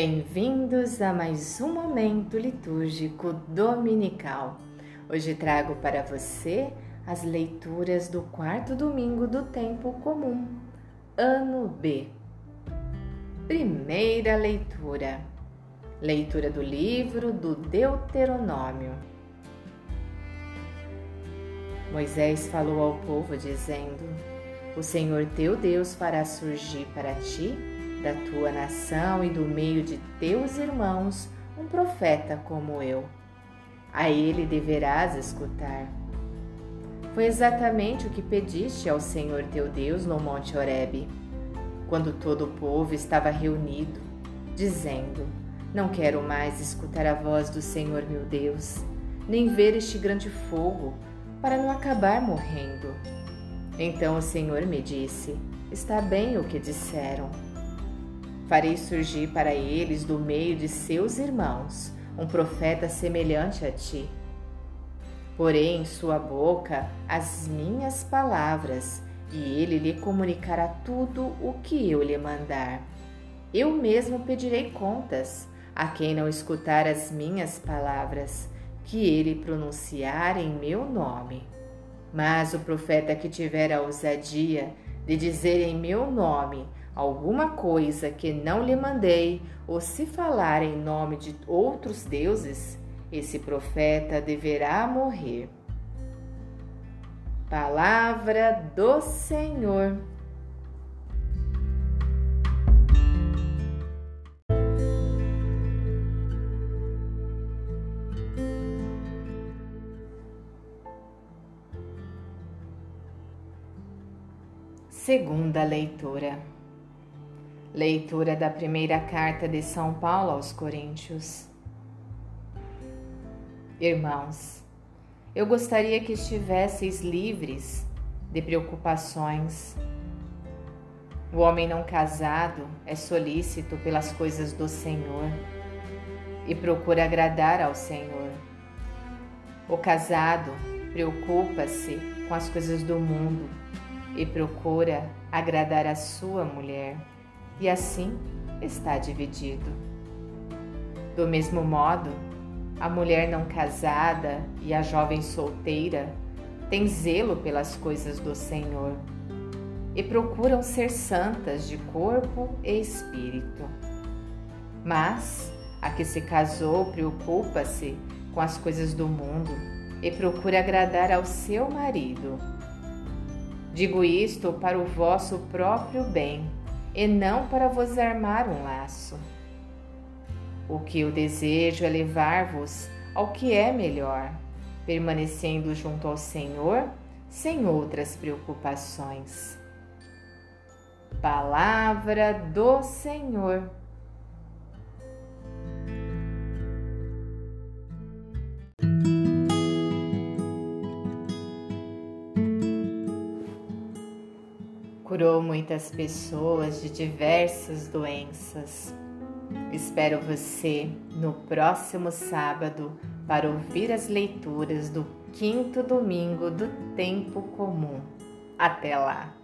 Bem-vindos a mais um momento litúrgico dominical. Hoje trago para você as leituras do quarto domingo do tempo comum, ano B. Primeira leitura. Leitura do livro do Deuteronômio. Moisés falou ao povo dizendo: O Senhor teu Deus fará surgir para ti da tua nação e do meio de teus irmãos um profeta como eu. A ele deverás escutar. Foi exatamente o que pediste ao Senhor teu Deus no Monte Horebe, quando todo o povo estava reunido, dizendo: Não quero mais escutar a voz do Senhor meu Deus, nem ver este grande fogo, para não acabar morrendo. Então o Senhor me disse: Está bem o que disseram Farei surgir para eles do meio de seus irmãos um profeta semelhante a ti. Porei em sua boca as minhas palavras, e ele lhe comunicará tudo o que eu lhe mandar. Eu mesmo pedirei contas a quem não escutar as minhas palavras, que ele pronunciar em meu nome. Mas o profeta que tiver a ousadia de dizer em meu nome alguma coisa que não lhe mandei, ou se falar em nome de outros deuses, esse profeta deverá morrer. Palavra do Senhor. Segunda leitura. Leitura da primeira carta de São Paulo aos Coríntios. Irmãos, eu gostaria que estivesseis livres de preocupações. O homem não casado é solícito pelas coisas do Senhor e procura agradar ao Senhor. O casado preocupa-se com as coisas do mundo e procura agradar a sua mulher e assim está dividido. Do mesmo modo, a mulher não casada e a jovem solteira têm zelo pelas coisas do Senhor e procuram ser santas de corpo e espírito. Mas a que se casou preocupa-se com as coisas do mundo e procura agradar ao seu marido. Digo isto para o vosso próprio bem e não para vos armar um laço. O que eu desejo é levar-vos ao que é melhor, permanecendo junto ao Senhor sem outras preocupações. Palavra do Senhor. Curou muitas pessoas de diversas doenças. Espero você no próximo sábado para ouvir as leituras do quinto domingo do tempo comum. Até lá!